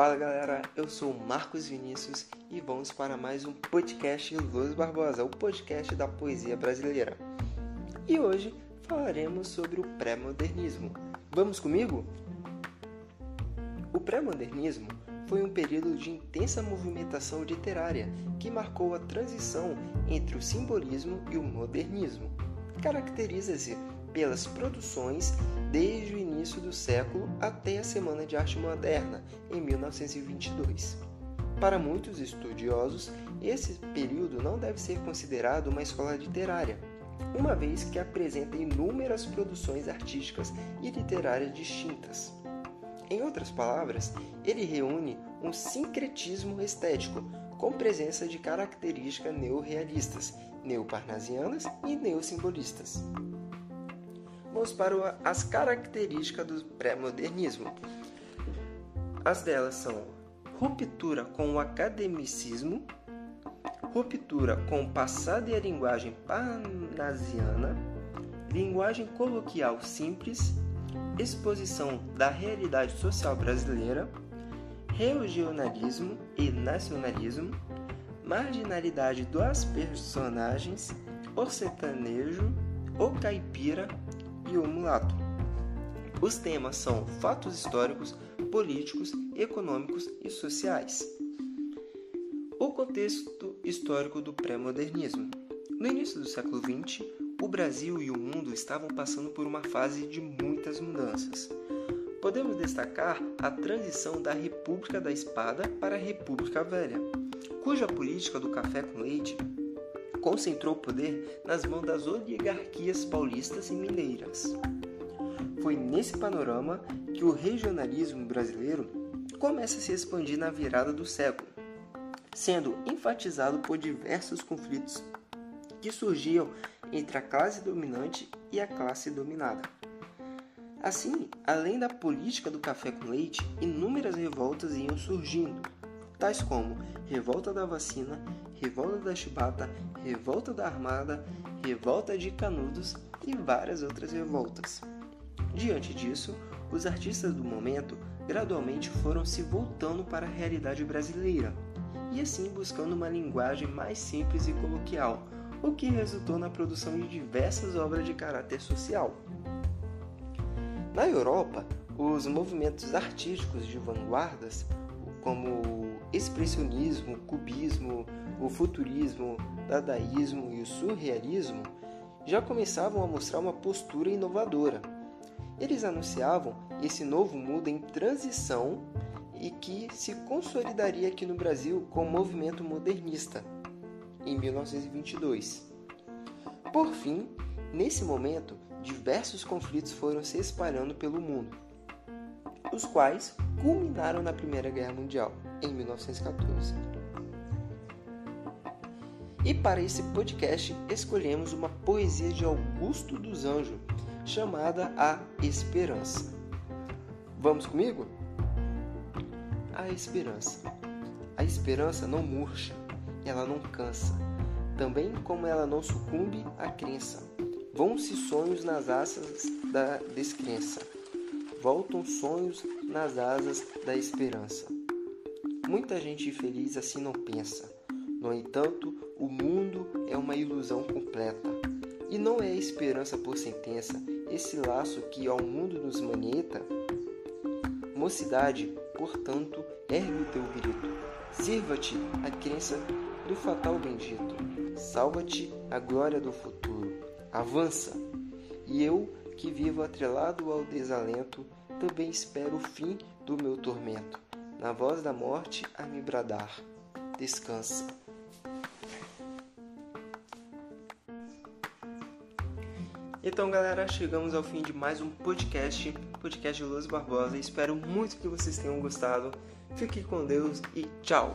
Fala galera, eu sou Marcos Vinícius e vamos para mais um podcast Luz Barbosa, o podcast da poesia brasileira. E hoje falaremos sobre o pré-modernismo. Vamos comigo? O pré-modernismo foi um período de intensa movimentação literária que marcou a transição entre o simbolismo e o modernismo. Caracteriza-se pelas produções desde o início do século até a Semana de Arte Moderna, em 1922. Para muitos estudiosos, esse período não deve ser considerado uma escola literária, uma vez que apresenta inúmeras produções artísticas e literárias distintas. Em outras palavras, ele reúne um sincretismo estético, com presença de características neorrealistas, neoparnasianas e neossimbolistas. Vamos para as características do pré-modernismo. As delas são ruptura com o academicismo, ruptura com o passado e a linguagem parnasiana, linguagem coloquial simples, exposição da realidade social brasileira, regionalismo e nacionalismo, marginalidade dos personagens, o sertanejo, o caipira e o mulato. Os temas são fatos históricos, políticos, econômicos e sociais. O contexto histórico do pré-modernismo. No início do século XX, o Brasil e o mundo estavam passando por uma fase de muitas mudanças. Podemos destacar a transição da República da Espada para a República Velha, cuja política do café com leite concentrou o poder nas mãos das oligarquias paulistas e mineiras. Foi nesse panorama que o regionalismo brasileiro começa a se expandir na virada do século, sendo enfatizado por diversos conflitos que surgiam entre a classe dominante e a classe dominada. Assim, além da política do café com leite, inúmeras revoltas iam surgindo, tais como revolta da vacina, revolta da chibata, revolta da armada, revolta de canudos e várias outras revoltas. Diante disso, os artistas do momento gradualmente foram se voltando para a realidade brasileira e assim buscando uma linguagem mais simples e coloquial, o que resultou na produção de diversas obras de caráter social. Na Europa, os movimentos artísticos de vanguardas, como o expressionismo, o cubismo, o futurismo, o dadaísmo e o surrealismo, já começavam a mostrar uma postura inovadora. Eles anunciavam esse novo mundo em transição e que se consolidaria aqui no Brasil com o movimento modernista, em 1922. Por fim, nesse momento, diversos conflitos foram se espalhando pelo mundo, os quais culminaram na Primeira Guerra Mundial, em 1914. E para esse podcast escolhemos uma poesia de Augusto dos Anjos, chamada A Esperança. Vamos comigo? A Esperança. A esperança não murcha, ela não cansa, também como ela não sucumbe à crença. Vão-se sonhos nas asas da descrença, voltam sonhos nas asas da esperança. Muita gente feliz assim não pensa. No entanto, o mundo é uma ilusão completa. E não é a esperança por sentença, esse laço que ao mundo nos manieta. Mocidade, portanto, ergue o teu grito. Sirva-te a crença do fatal bendito. Salva-te a glória do futuro. Avança. E eu, que vivo atrelado ao desalento, também espero o fim do meu tormento. Na voz da morte a me bradar. Descansa. Então, galera, chegamos ao fim de mais um podcast, podcast de Luz Barbosa. Espero muito que vocês tenham gostado. Fique com Deus e tchau!